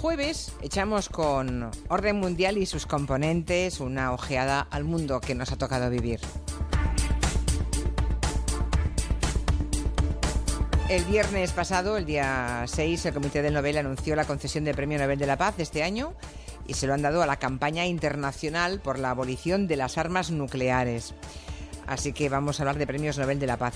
jueves echamos con Orden Mundial y sus componentes una ojeada al mundo que nos ha tocado vivir. El viernes pasado, el día 6, el Comité del Nobel anunció la concesión del Premio Nobel de la Paz este año y se lo han dado a la campaña internacional por la abolición de las armas nucleares. Así que vamos a hablar de Premios Nobel de la Paz.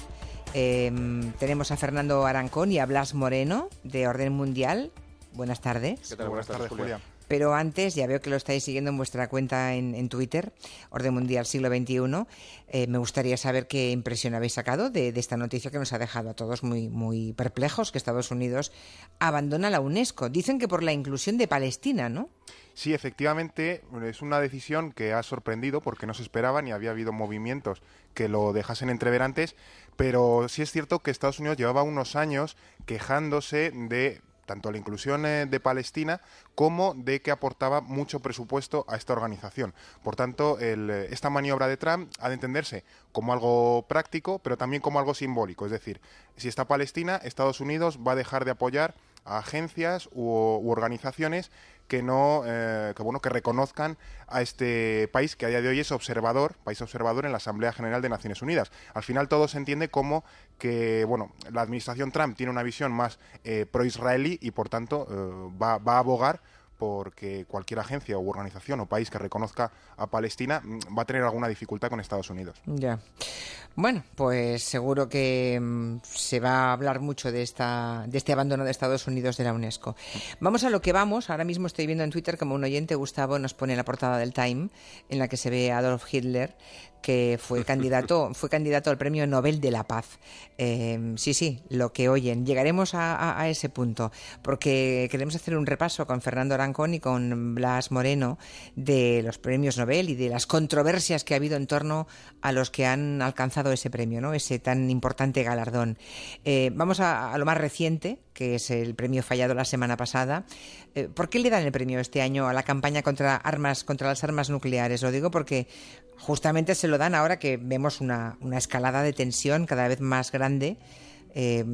Em, tenemos a Fernando Arancón y a Blas Moreno de Orden Mundial. Buenas tardes. ¿Qué tal? Buenas, tardes, Julia. Pero antes, ya veo que lo estáis siguiendo en vuestra cuenta en, Twitter, Orden Mundial Siglo XXI, eh, me gustaría saber qué impresión habéis sacado de, esta noticia que nos ha dejado a todos muy, muy perplejos, que Estados Unidos abandona la UNESCO. Dicen que por la inclusión de Palestina, ¿no? Sí, efectivamente, es una decisión que ha sorprendido porque no se esperaba ni había habido movimientos que lo dejasen entrever antes, pero sí es cierto que Estados Unidos llevaba unos años quejándose de tanto la inclusión eh, de Palestina como de que aportaba mucho presupuesto a esta organización. Por tanto, eh, esta maniobra de Trump ha de entenderse como algo práctico, pero también como algo simbólico. Es decir, si está Palestina, Estados Unidos va a dejar de apoyar a agencias u organizaciones que no eh, que bueno que reconozcan a este país que a día de hoy es observador país observador en la Asamblea General de Naciones Unidas. Al final todo se entiende como que bueno la administración Trump tiene una visión más eh, pro-israelí y por tanto eh, va, va a abogar porque cualquier agencia u organización o país que reconozca a Palestina mm, va a tener alguna dificultad con Estados Unidos. Ya. Bueno, pues seguro que mm, se va a hablar mucho de esta de este abandono de Estados Unidos de la UNESCO. Vamos a lo que vamos. Ahora mismo estoy viendo en Twitter como un oyente Gustavo nos pone la portada del Time en la que se ve a Adolf Hitler que fue candidato, fue candidato al Premio Nobel de la Paz. Eh, sí, sí, lo que oyen. Llegaremos a, ese punto, porque queremos hacer un repaso con Fernando Arancón y con Blas Moreno de los premios Nobel y de las controversias que ha habido en torno a los que han alcanzado ese premio, ¿no? ese tan importante galardón. Eh, vamos a, lo más reciente, que es el premio fallado la semana pasada. Eh, ¿Por qué le dan el premio este año a la campaña contra armas, contra las armas nucleares? Lo digo porque justamente se lo dan ahora que vemos una, escalada de tensión cada vez más grande eh,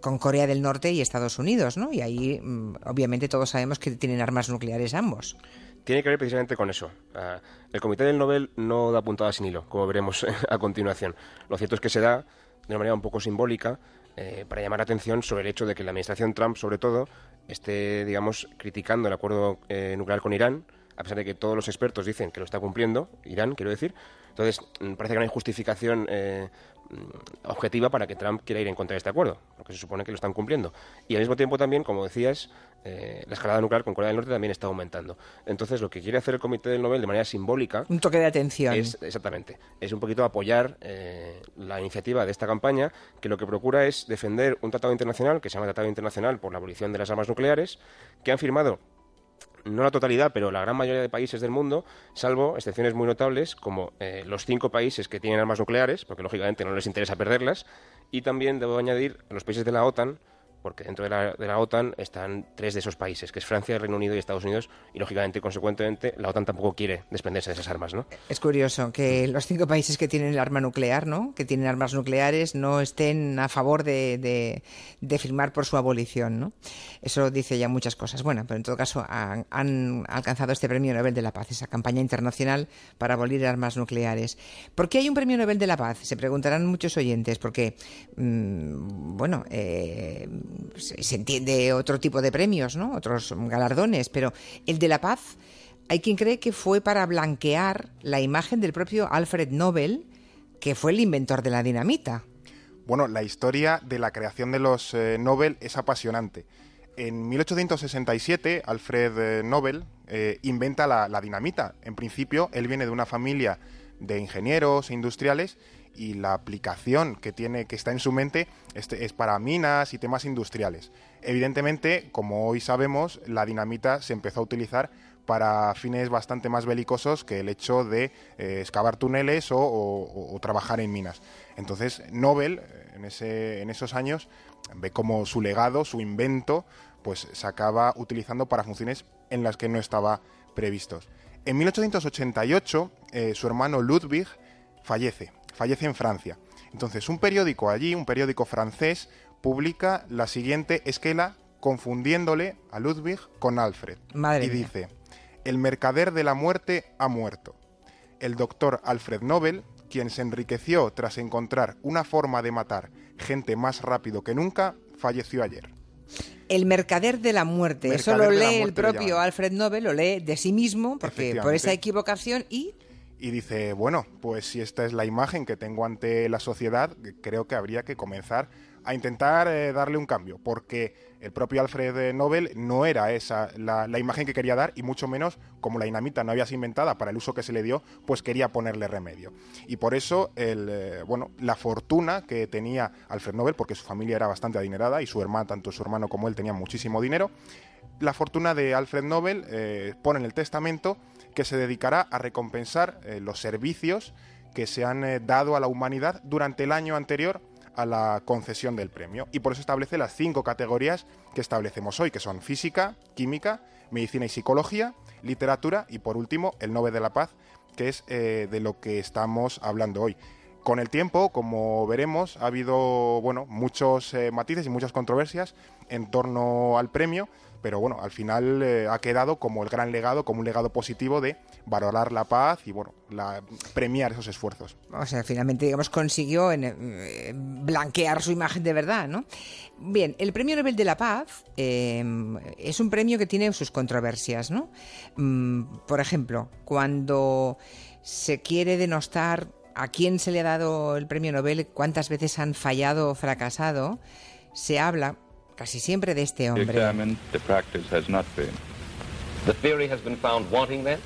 con Corea del Norte y Estados Unidos, ¿no? Y ahí, mm, obviamente, todos sabemos que tienen armas nucleares ambos. Tiene que ver precisamente con eso. Ah, el Comité del Nobel no da puntada sin hilo, como veremos a continuación. Lo cierto es que se da de una manera un poco simbólica eh, para llamar la atención sobre el hecho de que la administración Trump, sobre todo, esté, digamos, criticando el acuerdo eh, nuclear con Irán, a pesar de que todos los expertos dicen que lo está cumpliendo, Irán, quiero decir. Entonces, mm, parece que no hay justificación eh, mm, objetiva para que Trump quiera ir en contra de este acuerdo, porque se supone que lo están cumpliendo. Y al mismo tiempo también, como decías, eh, la escalada nuclear con Corea del Norte también está aumentando. Entonces, lo que quiere hacer el Comité del Nobel de manera simbólica... Un toque de atención. Es, exactamente. Es un poquito apoyar eh, la iniciativa de esta campaña, que lo que procura es defender un tratado internacional, que se llama Tratado Internacional por la Abolición de las Armas Nucleares, que han firmado no la totalidad, pero la gran mayoría de países del mundo, salvo excepciones muy notables como eh, los cinco países que tienen armas nucleares, porque lógicamente no les interesa perderlas, y también debo añadir a los países de la OTAN, porque dentro de la, de la, OTAN están tres de esos países, que es Francia, Reino Unido y Estados Unidos, y lógicamente, consecuentemente, la OTAN tampoco quiere desprenderse de esas armas, ¿no? Es curioso que los cinco países que tienen el arma nuclear, ¿no? Que tienen armas nucleares, no estén a favor de, firmar por su abolición, ¿no? Eso dice ya muchas cosas. Bueno, pero en todo caso han, alcanzado este premio Nobel de la Paz, esa campaña internacional para abolir armas nucleares. ¿Por qué hay un premio Nobel de la Paz? Se preguntarán muchos oyentes, porque, mmm, bueno, eh, se entiende otro tipo de premios, ¿no? Otros galardones, pero el de la paz, hay quien cree que fue para blanquear la imagen del propio Alfred Nobel, que fue el inventor de la dinamita. Bueno, la historia de la creación de los eh, Nobel es apasionante. En 1867, Alfred eh, Nobel eh, inventa la, la dinamita. En principio, él viene de una familia de ingenieros e industriales y la aplicación que tiene que está en su mente este, es para minas y temas industriales. Evidentemente, como hoy sabemos, la dinamita se empezó a utilizar para fines bastante más belicosos que el hecho de eh, excavar túneles o, trabajar en minas. Entonces, Nobel, en, ese, en esos años, ve como su legado, su invento, pues se acaba utilizando para funciones en las que no estaba previstos. En 1888, eh, su hermano Ludwig fallece fallece en Francia. Entonces, un periódico allí, un periódico francés, publica la siguiente esquela confundiéndole a Ludwig con Alfred. Madre y mía. dice, el mercader de la muerte ha muerto. El doctor Alfred Nobel, quien se enriqueció tras encontrar una forma de matar gente más rápido que nunca, falleció ayer. El mercader de la muerte. Eso lo lee el propio. Alfred Nobel, lo lee de sí mismo, porque por esa equivocación y Y dice, bueno, pues si esta es la imagen que tengo ante la sociedad, creo que habría que comenzar a intentar eh, darle un cambio, porque el propio Alfred Nobel no era esa la, imagen que quería dar, y mucho menos, como la dinamita no había sido inventada para el uso que se le dio, pues quería ponerle remedio. Y por eso, el, eh, bueno, la fortuna que tenía Alfred Nobel, porque su familia era bastante adinerada, y su hermano, tanto su hermano como él, tenían muchísimo dinero, la fortuna de Alfred Nobel eh, pone en el testamento que se dedicará a recompensar eh, los servicios que se han eh, dado a la humanidad durante el año anterior a la concesión del premio. Y por eso establece las cinco categorías que establecemos hoy, que son física, química, medicina y psicología, literatura y por último el Nobel de la Paz, que es eh, de lo que estamos hablando hoy. Con el tiempo, como veremos, ha habido bueno, muchos eh, matices y muchas controversias en torno al premio, pero bueno, al final eh, ha quedado como el gran legado, como un legado positivo de valorar la paz y bueno, premiar esos esfuerzos. O sea, finalmente, digamos, consiguió eh, blanquear su imagen de verdad, ¿no? Bien, el Premio Nobel de la Paz es un premio que tiene sus controversias, ¿no? Mm, por ejemplo, cuando se quiere denostar a quién se le ha dado el Premio Nobel, cuántas veces han fallado o fracasado, se habla casi siempre de este hombre. the practice has not been. The theory has been found wanting then?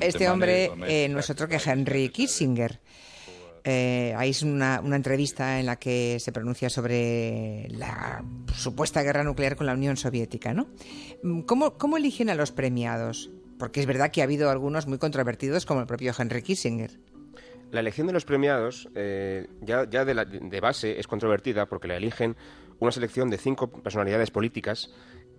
Este hombre eh, no es otro que Henry. Kissinger. Eh, ahí es una, una entrevista en la que se pronuncia sobre la supuesta guerra nuclear con la Unión Soviética, ¿no? Mm, ¿Cómo, cómo eligen a los premiados? Porque es verdad que ha habido algunos muy controvertidos, como el propio Henry Kissinger. La elección de los premiados eh, ya, de base es controvertida porque la eligen una selección de cinco personalidades políticas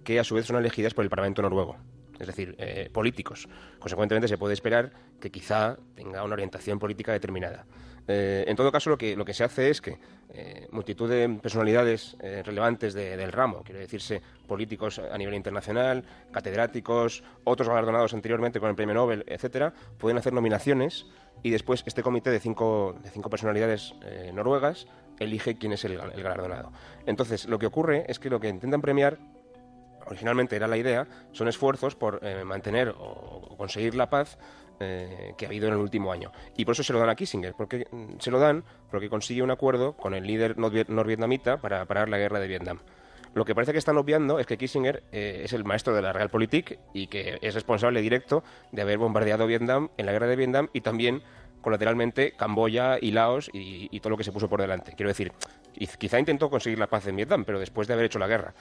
que a su vez son elegidas por el Parlamento noruego, es decir, eh, políticos. Consecuentemente se puede esperar que quizá tenga una orientación política determinada. Eh, en todo caso, lo que, lo que se hace es que eh, multitud de personalidades eh, relevantes de- del ramo, quiere decirse políticos a nivel internacional, catedráticos, otros galardonados anteriormente con el premio Nobel, etcétera, pueden hacer nominaciones y después este comité de cinco, de cinco personalidades noruegas elige quién es el, galardonado. Entonces, lo que ocurre es que lo que intentan premiar originalmente era la idea, son esfuerzos por mantener o conseguir la paz eh, que ha habido en el último año. Y por eso se lo dan a Kissinger, porque mm, se lo dan porque consigue un acuerdo con el líder norvie- norvietnamita para parar la guerra de Vietnam. Lo que parece que están obviando es que Kissinger eh, es el maestro de la Realpolitik y que es responsable directo de haber bombardeado Vietnam en la guerra de Vietnam y también colateralmente Camboya y Laos y, y todo lo que se puso por delante. Quiero decir, quizá intentó conseguir la paz en Vietnam, pero después de haber hecho la guerra.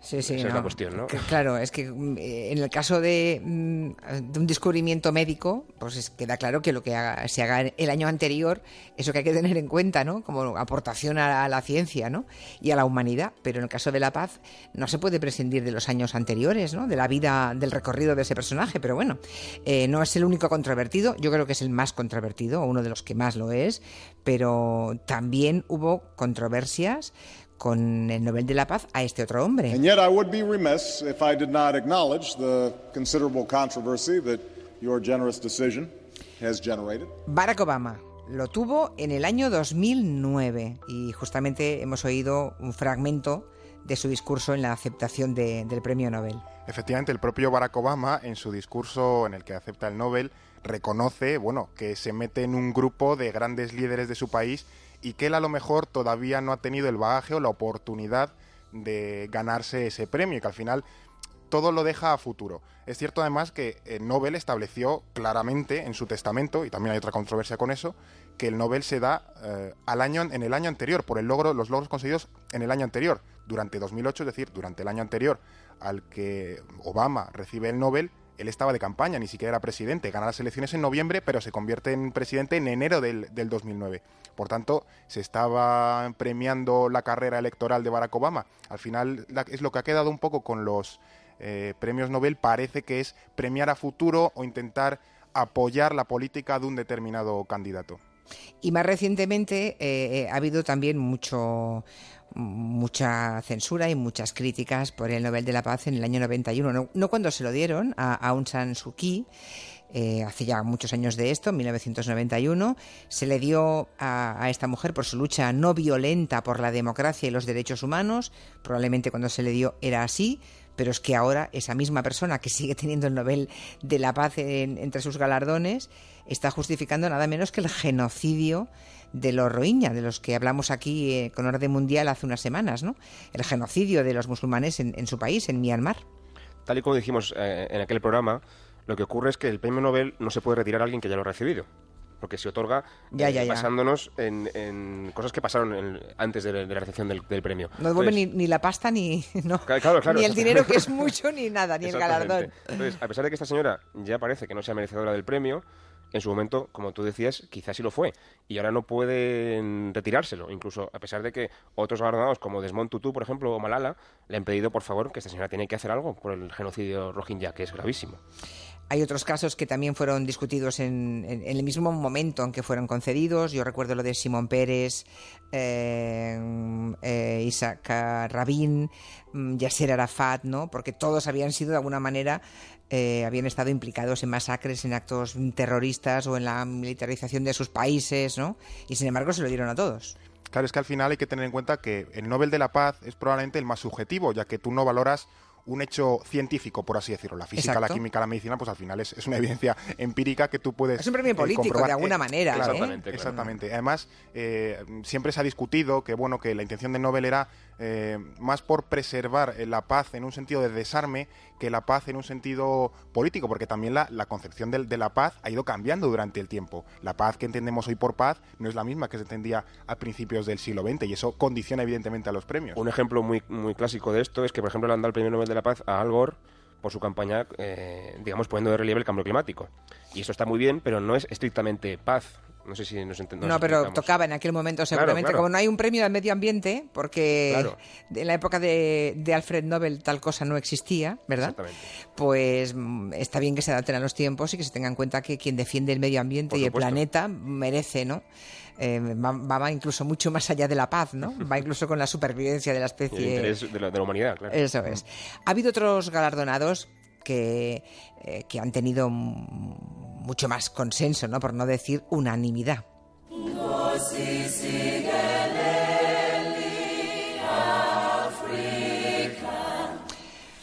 Sí, sí, Esa es la cuestión, ¿no? Que, claro, es que mm, eh, en el caso de, mm, de un descubrimiento médico, pues es- queda claro que lo que haga- se haga el año anterior, eso que hay que tener en cuenta, ¿no? Como aportación a, a la ciencia, ¿no? Y a la humanidad. Pero en el caso de la paz, no se puede prescindir de los años anteriores, ¿no? De la vida, del recorrido de ese personaje. Pero bueno, eh, no es el único controvertido. Yo creo que es el más controvertido, uno de los que más lo es. Pero también hubo controversias con el Nobel de la Paz a este otro hombre. And yet, I would be remiss if I did not acknowledge the considerable controversy that your generous decision has generated. Barack Obama lo tuvo en el año 2009 y justamente hemos oído un fragmento de su discurso en la aceptación de- del premio Nobel. Efectivamente, el propio Barack Obama, en su discurso en el que acepta el Nobel, reconoce, bueno, que se mete en un grupo de grandes líderes de su país y que él a lo mejor todavía no ha tenido el bagaje o la oportunidad de ganarse ese premio y que al final todo lo deja a futuro. Es cierto además que el Nobel estableció claramente en su testamento, y también hay otra controversia con eso, que el Nobel se da eh, al año, en el año anterior, por el logro, los logros conseguidos en el año anterior, durante 2008, es decir, durante el año anterior al que Obama recibe el Nobel, él estaba de campaña, ni siquiera era presidente, gana las elecciones en noviembre, pero se convierte en presidente en enero del, del 2009. Por tanto, se estaba premiando la carrera electoral de Barack Obama. Al final es lo que ha quedado un poco con los eh, premios Nobel, parece que es premiar a futuro o intentar apoyar la política de un determinado candidato. Y más recientemente eh, eh, ha habido también mucho mucha censura y muchas críticas por el Nobel de la Paz en el año 91. No, no cuando se lo dieron a Aung San Suu Kyi, eh, hace ya muchos años de esto, en 1991, se le dio a, esta mujer por su lucha no violenta por la democracia y los derechos humanos. Probablemente cuando se le dio era así, pero es que ahora esa misma persona que sigue teniendo el Nobel de la Paz en, entre sus galardones está justificando nada menos que el genocidio de los Rohingya, de los que hablamos aquí eh, con orden mundial hace unas semanas, ¿no? El genocidio de los musulmanes en, su país, en Myanmar. Tal y como dijimos eh, en aquel programa, lo que ocurre es que el premio Nobel no se puede retirar a alguien que ya lo ha recibido. Porque se otorga ya, ya, eh, ya. basándonos en, en, cosas que pasaron en, antes de, de, la recepción del, del premio. No devuelve ni, ni, la pasta, ni, no, claro, claro, ni el dinero, que es mucho, ni nada, ni el galardón. Entonces, a pesar de que esta señora ya parece que no sea merecedora del premio, en su momento, como tú decías, quizás sí lo fue. Y ahora no pueden retirárselo, incluso a pesar de que otros galardonados, como Desmond Tutu, por ejemplo, o Malala, le han pedido, por favor, que esta señora tiene que hacer algo por el genocidio rohingya, que es gravísimo. Hay otros casos que también fueron discutidos en, en, el mismo momento en que fueron concedidos. Yo recuerdo lo de Simón Pérez, eh, eh, Isaac Rabin, mm, Yasser Arafat, ¿no? Porque todos habían sido de alguna manera eh, habían estado implicados en masacres, en actos terroristas o en la militarización de sus países, ¿no? Y sin embargo se lo dieron a todos. Claro, es que al final hay que tener en cuenta que el Nobel de la Paz es probablemente el más subjetivo, ya que tú no valoras un hecho científico, por así decirlo. La física, Exacto. la química, la medicina, pues al final es, es una evidencia empírica que tú puedes. Es un premio político, eh, comprobar. de alguna Eh, manera. claro, ¿eh? Exactamente, claro. Exactamente. Además, eh, siempre se ha discutido que bueno que la intención del Nobel era eh, más por preservar eh, la paz en un sentido de desarme que la paz en un sentido político, porque también la, concepción de, de, la paz ha ido cambiando durante el tiempo. La paz que entendemos hoy por paz no es la misma que se entendía a principios del siglo XX y eso condiciona evidentemente a los premios. Un ejemplo muy, muy clásico de esto es que, por ejemplo, le han dado el Premio Nobel de la Paz a Al Gore por su campaña, eh, digamos, poniendo de relieve el cambio climático. Y eso está muy bien, pero no es estrictamente paz. No sé si nos entendemos. No, pero tocaba en aquel momento seguramente. Claro, claro. Como no hay un premio al medio ambiente, porque Claro. en la época de, de Alfred Nobel tal cosa no existía, ¿verdad? Exactamente. Pues mm, está bien que se adapten a los tiempos y que se tenga en cuenta que quien defiende el medio ambiente y el planeta merece, ¿no? Eh, va, incluso mucho más allá de la paz, ¿no? Va incluso con la supervivencia de la el especie. interés de la, de la humanidad, claro. Eso es. Ha habido otros galardonados que, eh, que han tenido mucho más consenso, ¿no? Por no decir unanimidad.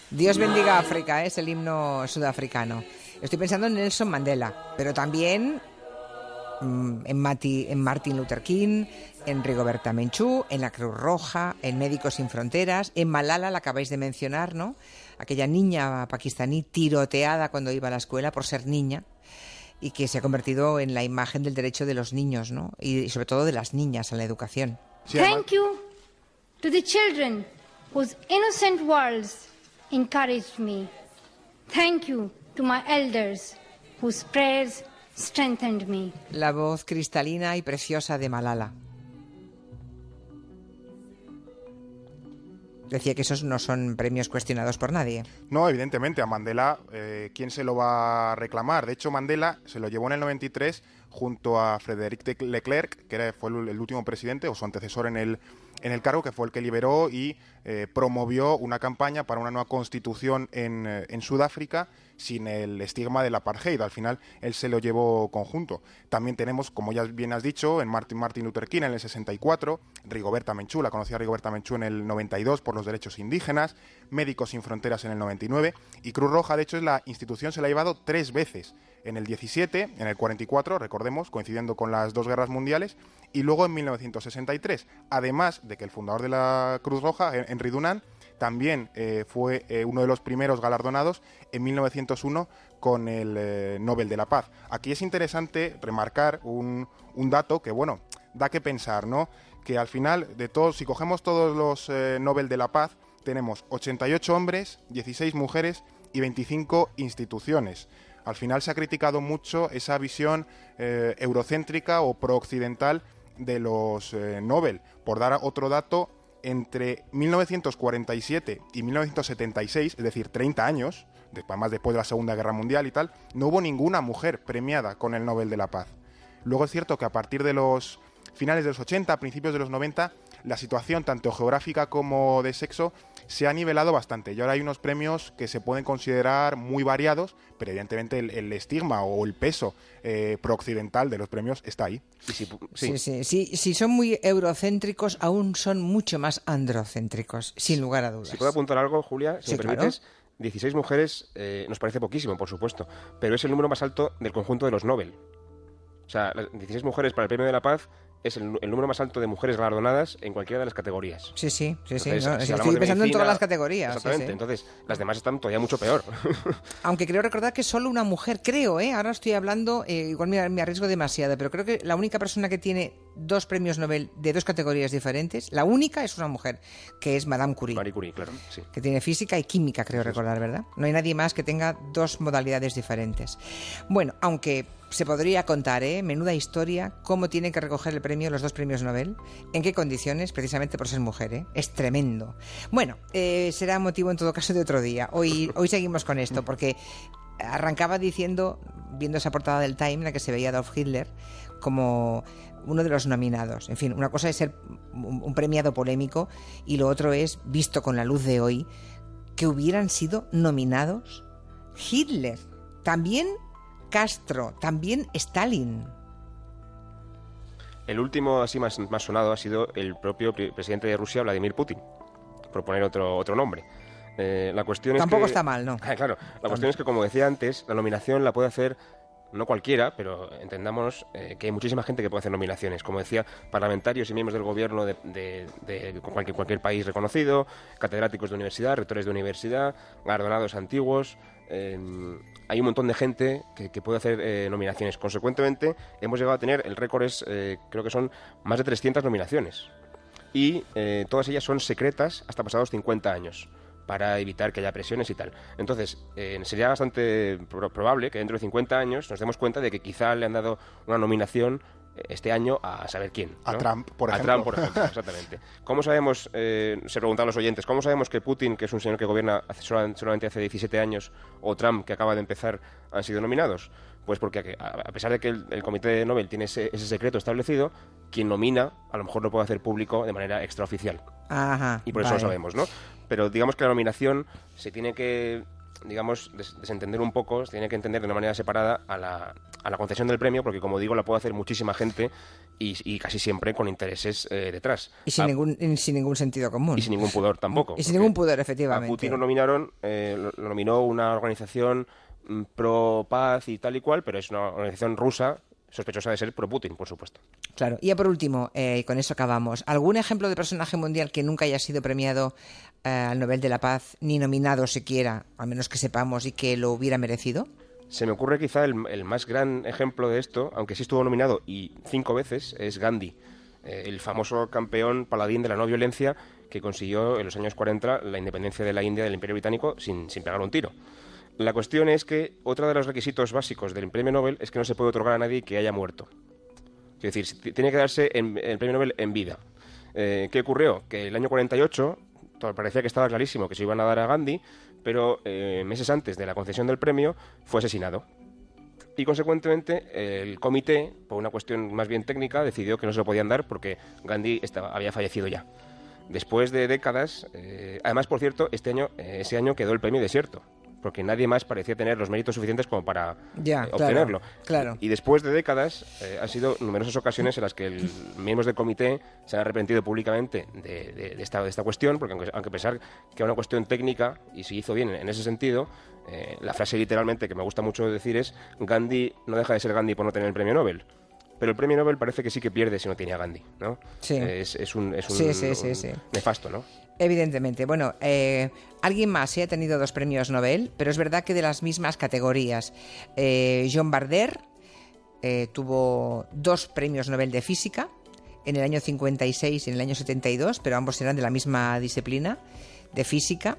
Dios bendiga África, ¿eh? es el himno sudafricano. Estoy pensando en Nelson Mandela, pero también en, Mati- en Martin Luther King, en Rigoberta Menchú, en la Cruz Roja, en Médicos Sin Fronteras, en Malala, la acabáis de mencionar, ¿no? Aquella niña pakistaní tiroteada cuando iba a la escuela por ser niña y que se ha convertido en la imagen del derecho de los niños, ¿no? Y sobre todo de las niñas a la educación. Thank you to the children whose innocent words encouraged me. Thank you to my elders whose prayers strengthened me. La voz cristalina y preciosa de Malala. Decía que esos no son premios cuestionados por nadie. No, evidentemente, a Mandela, eh, ¿quién se lo va a reclamar? De hecho, Mandela se lo llevó en el 93 junto a Frédéric de Leclerc, que era, fue el último presidente o su antecesor en el, en el cargo, que fue el que liberó y eh, promovió una campaña para una nueva constitución en, eh, en Sudáfrica sin el estigma del apartheid. Al final, él se lo llevó conjunto. También tenemos, como ya bien has dicho, en Martin, Martin Luther King en el 64, Rigoberta Menchú, la conocía Rigoberta Menchú en el 92 por los derechos indígenas, Médicos Sin Fronteras en el 99 y Cruz Roja, de hecho, es la institución, se la ha llevado tres veces. En el 17, en el 44, recordemos, coincidiendo con las dos guerras mundiales, y luego en 1963. Además de que el fundador de la Cruz Roja, Henry Dunant, también eh, fue eh, uno de los primeros galardonados en 1901 con el eh, Nobel de la Paz. Aquí es interesante remarcar un, un dato que, bueno, da que pensar, ¿no? Que al final, de todos, si cogemos todos los Nobel de la Paz, tenemos 88 hombres, 16 mujeres y 25 instituciones. Al final se ha criticado mucho esa visión eh, eurocéntrica o prooccidental de los eh, Nobel. Por dar otro dato, entre 1947 y 1976, es decir, 30 años, de- además después de la Segunda Guerra Mundial y tal, no hubo ninguna mujer premiada con el Nobel de la Paz. Luego es cierto que a partir de los finales de los 80, principios de los 90, la situación tanto geográfica como de sexo se ha nivelado bastante y ahora hay unos premios que se pueden considerar muy variados, pero evidentemente el, el estigma o el peso eh, prooccidental de los premios está ahí. Y si pu- Sí, sí, sí. Si son muy eurocéntricos, aún son mucho más androcéntricos, sin lugar a dudas. Si puedo apuntar algo, Julia, si Sí, me claro. permites. 16 mujeres eh, nos parece poquísimo, por supuesto, pero es el número más alto del conjunto de los Nobel. O sea, las 16 mujeres para el Premio de la Paz es el, el número más alto de mujeres galardonadas en cualquiera de las categorías. Sí, sí, sí, sí. Entonces, no, si estoy pensando en medicina- todas las categorías. sí, Exactamente, sí. entonces las demás están todavía mucho peor. Aunque creo recordar que solo una mujer, creo, ¿eh? ahora estoy hablando, eh, igual me, me arriesgo demasiado, pero creo que la única persona que tiene dos premios Nobel de dos categorías diferentes, la única es una mujer, que es Madame Curie. Marie Curie, claro, sí. que tiene física y química, creo recordar, ¿verdad? No hay nadie más que tenga dos modalidades diferentes. Bueno, aunque se podría contar, ¿eh? Menuda historia, cómo tienen que recoger el premio, los dos premios Nobel, en qué condiciones, precisamente por ser mujer, ¿eh? Es tremendo. Bueno, eh, será motivo en todo caso de otro día. Hoy, hoy seguimos con esto, porque arrancaba diciendo, viendo esa portada del Time en la que se veía a Adolf Hitler como uno de los nominados. En fin, una cosa es ser un premiado polémico y lo otro es, visto con la luz de hoy, que hubieran sido nominados Hitler, también Castro, también Stalin. El último así más, más sonado ha sido el propio pre- presidente de Rusia, Vladimir Putin, por poner otro, otro nombre. Eh, la cuestión Tampoco es que, está mal, ¿no? Ah, claro, la cuestión es que, como decía antes, la nominación la puede hacer no cualquiera, pero entendamos eh, que hay muchísima gente que puede hacer nominaciones. Como decía, parlamentarios y miembros del gobierno de, de- cualquier, cualquier país reconocido, catedráticos de universidad, rectores de universidad, galardonados antiguos. eh, hay un montón de gente que, puede hacer eh, nominaciones. Consecuentemente, hemos llegado a tener, el récord es, eh, creo que son más de 300 nominaciones. Y todas ellas son secretas hasta pasados 50 años para evitar que haya presiones y tal. Entonces, eh, sería bastante pro- probable que dentro de 50 años nos demos cuenta de que quizá le han dado una nominación eh, este año a saber quién. A. Trump, por A ejemplo. Trump, por ejemplo, exactamente. ¿Cómo sabemos, eh, se preguntan los oyentes, cómo sabemos que Putin, que es un señor que gobierna hace solamente hace 17 años, o Trump, que acaba de empezar, han sido nominados? Pues porque a a pesar de que el, el Comité de Nobel tiene ese, ese secreto establecido, quien nomina a lo mejor lo puede hacer público de manera extraoficial Ajá. y por eso lo sabemos, ¿no? Pero digamos que la nominación se tiene que, digamos, des- desentender un poco, se tiene que entender de una manera separada a la, a la concesión del premio, porque como digo, la puede hacer muchísima gente y, y casi siempre con intereses eh, detrás. Y sin, A- ningún, y sin ningún sentido común. y sin ningún pudor tampoco. Y sin ningún pudor, A efectivamente. Putin lo nominaron, eh, lo, lo nominó una organización mm, pro paz y tal y cual, pero es una organización rusa sospechosa de ser pro Putin, por supuesto. Claro. Y ya por último, eh, y con eso acabamos, ¿algún ejemplo de personaje mundial que nunca haya sido premiado eh, al Nobel de la Paz, ni nominado siquiera, al menos que sepamos, y que lo hubiera merecido? Se me ocurre quizá el, el más gran ejemplo de esto, aunque sí estuvo nominado y cinco veces, es Gandhi, eh, el famoso campeón paladín de la no violencia que consiguió en los años 40 la independencia de la India del Imperio Británico sin, sin pegar un tiro. La cuestión es que otro de los requisitos básicos del premio Nobel es que no se puede otorgar a nadie que haya muerto. Es decir, tiene que darse en- el premio Nobel en vida. Eh, ¿Qué ocurrió? Que el año 48 to- parecía que estaba clarísimo que se iban a dar a Gandhi, pero eh, meses antes de la concesión del premio fue asesinado. Y consecuentemente el comité, por una cuestión más bien técnica, decidió que no se lo podían dar porque Gandhi había fallecido ya. Después de décadas, eh, además por cierto, este año, ese año quedó el premio desierto, porque nadie más parecía tener los méritos suficientes como para Ya, eh, claro, obtenerlo. claro. Y después de décadas, eh, han sido numerosas ocasiones en las que el, miembros del comité se han arrepentido públicamente de, de- de esta, de esta cuestión, porque aunque, aunque a pesar que era una cuestión técnica y se hizo bien en, en ese sentido, eh, la frase literalmente que me gusta mucho decir es Gandhi no deja de ser Gandhi por no tener el premio Nobel. Pero el premio Nobel parece que sí que pierde si no tiene a Gandhi, ¿no? Sí. Eh, Es, es un, es un- Sí, sí, sí, un sí. nefasto, ¿no? Evidentemente. Bueno, eh, alguien más sí ha tenido dos premios Nobel, pero es verdad que de las mismas categorías. Eh, John Barder eh, tuvo dos premios Nobel de física en el año 56 y en el año 72, pero ambos eran de la misma disciplina de física.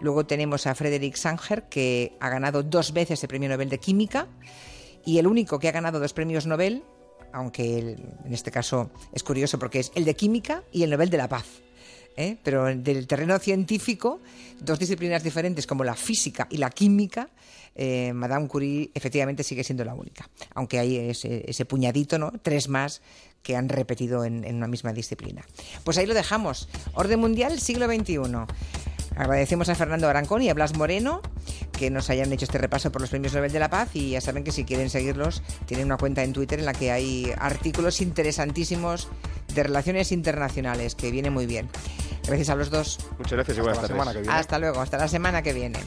Luego tenemos a Frederick Sanger, que ha ganado dos veces el premio Nobel de química, y el único que ha ganado dos premios Nobel, aunque en este caso es curioso porque es el de química y el Nobel de la Paz. ¿eh? pero del terreno científico, dos disciplinas diferentes como la física y la química, eh, Madame Curie efectivamente sigue siendo la única. Aunque hay ese, puñadito, ¿no? Tres más que han repetido en una misma disciplina. Pues ahí lo dejamos. Orden mundial, siglo XXI. Agradecemos a Fernando Arancón y a Blas Moreno que nos hayan hecho este repaso por los premios Nobel de la Paz y ya saben que si quieren seguirlos tienen una cuenta en Twitter en la que hay artículos interesantísimos de relaciones internacionales que viene muy bien. Gracias a los dos. Muchas gracias y Hasta buenas la tardes. semana que viene. Hasta luego, hasta la semana que viene.